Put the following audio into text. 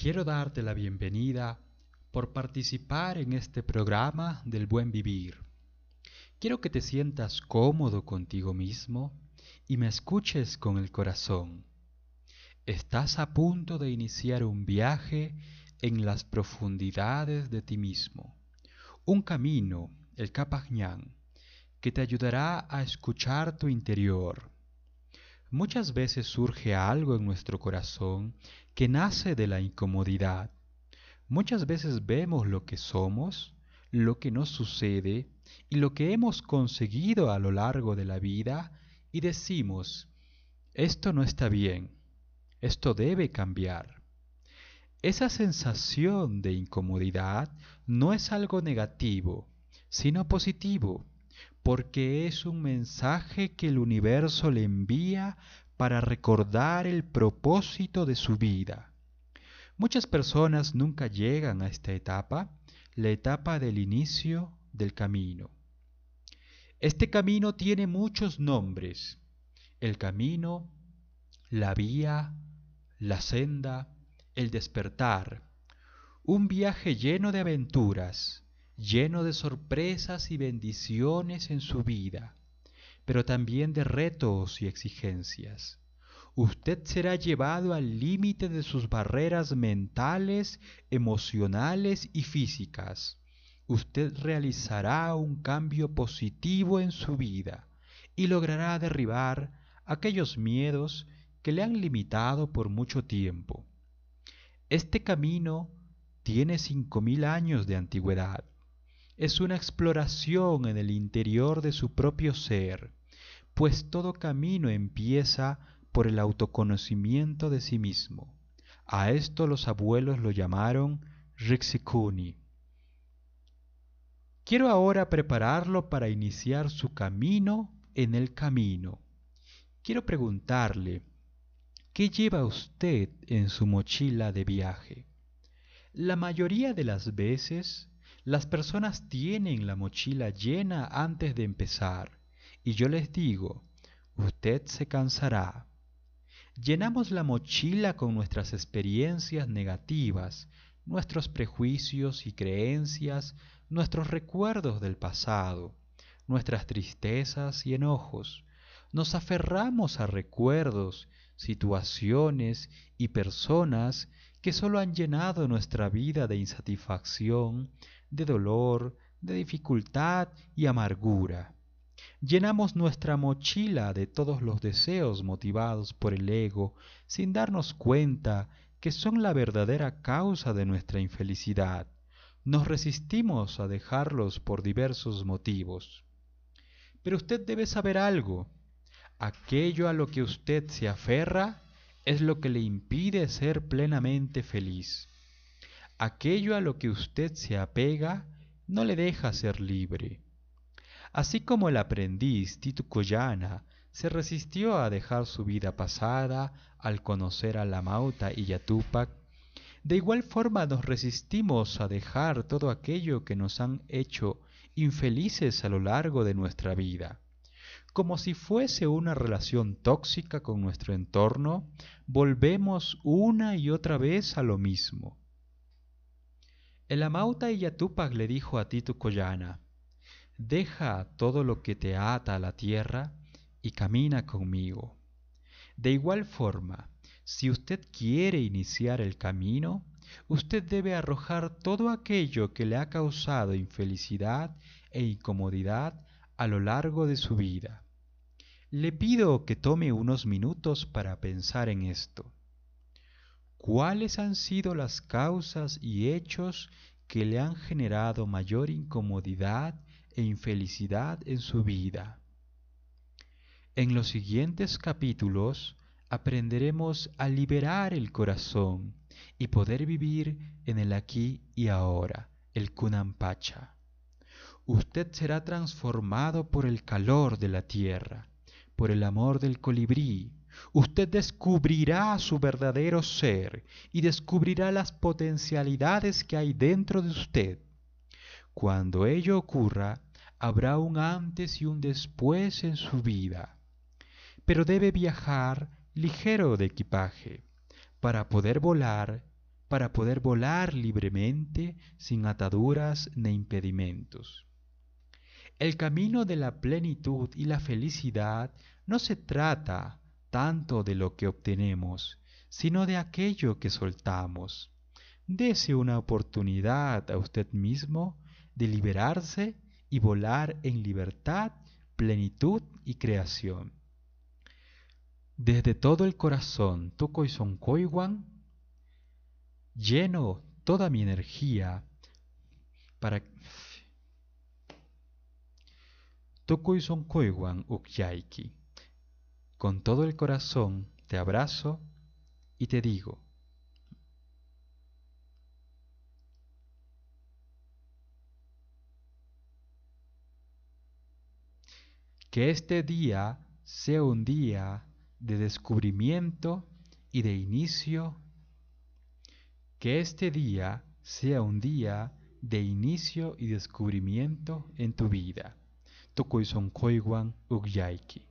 Quiero darte la bienvenida por participar en este programa del buen vivir. Quiero que te sientas cómodo contigo mismo y me escuches con el corazón. Estás a punto de iniciar un viaje en las profundidades de ti mismo, un camino, el Kapajñán, que te ayudará a escuchar tu interior. Muchas veces surge algo en nuestro corazón que nace de la incomodidad. Muchas veces vemos lo que somos, lo que nos sucede y lo que hemos conseguido a lo largo de la vida y decimos, esto no está bien, esto debe cambiar. Esa sensación de incomodidad no es algo negativo, sino positivo porque es un mensaje que el universo le envía para recordar el propósito de su vida. Muchas personas nunca llegan a esta etapa, la etapa del inicio del camino. Este camino tiene muchos nombres. El camino, la vía, la senda, el despertar. Un viaje lleno de aventuras, lleno de sorpresas y bendiciones en su vida, pero también de retos y exigencias. Usted será llevado al límite de sus barreras mentales, emocionales y físicas. Usted realizará un cambio positivo en su vida y logrará derribar aquellos miedos que le han limitado por mucho tiempo. Este camino tiene cinco mil años de antigüedad es una exploración en el interior de su propio ser, pues todo camino empieza por el autoconocimiento de sí mismo. A esto los abuelos lo llamaron Rixikuni. Quiero ahora prepararlo para iniciar su camino en el camino. Quiero preguntarle, ¿qué lleva usted en su mochila de viaje? La mayoría de las veces las personas tienen la mochila llena antes de empezar y yo les digo, usted se cansará. Llenamos la mochila con nuestras experiencias negativas, nuestros prejuicios y creencias, nuestros recuerdos del pasado, nuestras tristezas y enojos. Nos aferramos a recuerdos, situaciones y personas que solo han llenado nuestra vida de insatisfacción, de dolor, de dificultad y amargura. Llenamos nuestra mochila de todos los deseos motivados por el ego sin darnos cuenta que son la verdadera causa de nuestra infelicidad. Nos resistimos a dejarlos por diversos motivos. Pero usted debe saber algo. Aquello a lo que usted se aferra es lo que le impide ser plenamente feliz aquello a lo que usted se apega no le deja ser libre. Así como el aprendiz Tito Collana se resistió a dejar su vida pasada al conocer a la Mauta y Yatupac, de igual forma nos resistimos a dejar todo aquello que nos han hecho infelices a lo largo de nuestra vida. Como si fuese una relación tóxica con nuestro entorno, volvemos una y otra vez a lo mismo. El Amauta y Yatupac le dijo a Titu Collana, deja todo lo que te ata a la tierra y camina conmigo. De igual forma, si usted quiere iniciar el camino, usted debe arrojar todo aquello que le ha causado infelicidad e incomodidad a lo largo de su vida. Le pido que tome unos minutos para pensar en esto cuáles han sido las causas y hechos que le han generado mayor incomodidad e infelicidad en su vida. En los siguientes capítulos aprenderemos a liberar el corazón y poder vivir en el aquí y ahora, el Kunampacha. Usted será transformado por el calor de la tierra, por el amor del colibrí, usted descubrirá su verdadero ser y descubrirá las potencialidades que hay dentro de usted. Cuando ello ocurra, habrá un antes y un después en su vida. Pero debe viajar ligero de equipaje. Para poder volar, para poder volar libremente sin ataduras ni impedimentos. El camino de la plenitud y la felicidad no se trata tanto de lo que obtenemos, sino de aquello que soltamos. Dese una oportunidad a usted mismo de liberarse y volar en libertad, plenitud y creación. Desde todo el corazón, Son Koiwan, lleno toda mi energía para Son Koiwan Ukyaiki. Con todo el corazón te abrazo y te digo, que este día sea un día de descubrimiento y de inicio, que este día sea un día de inicio y descubrimiento en tu vida. Tokoison Koiwan Ugyaiki.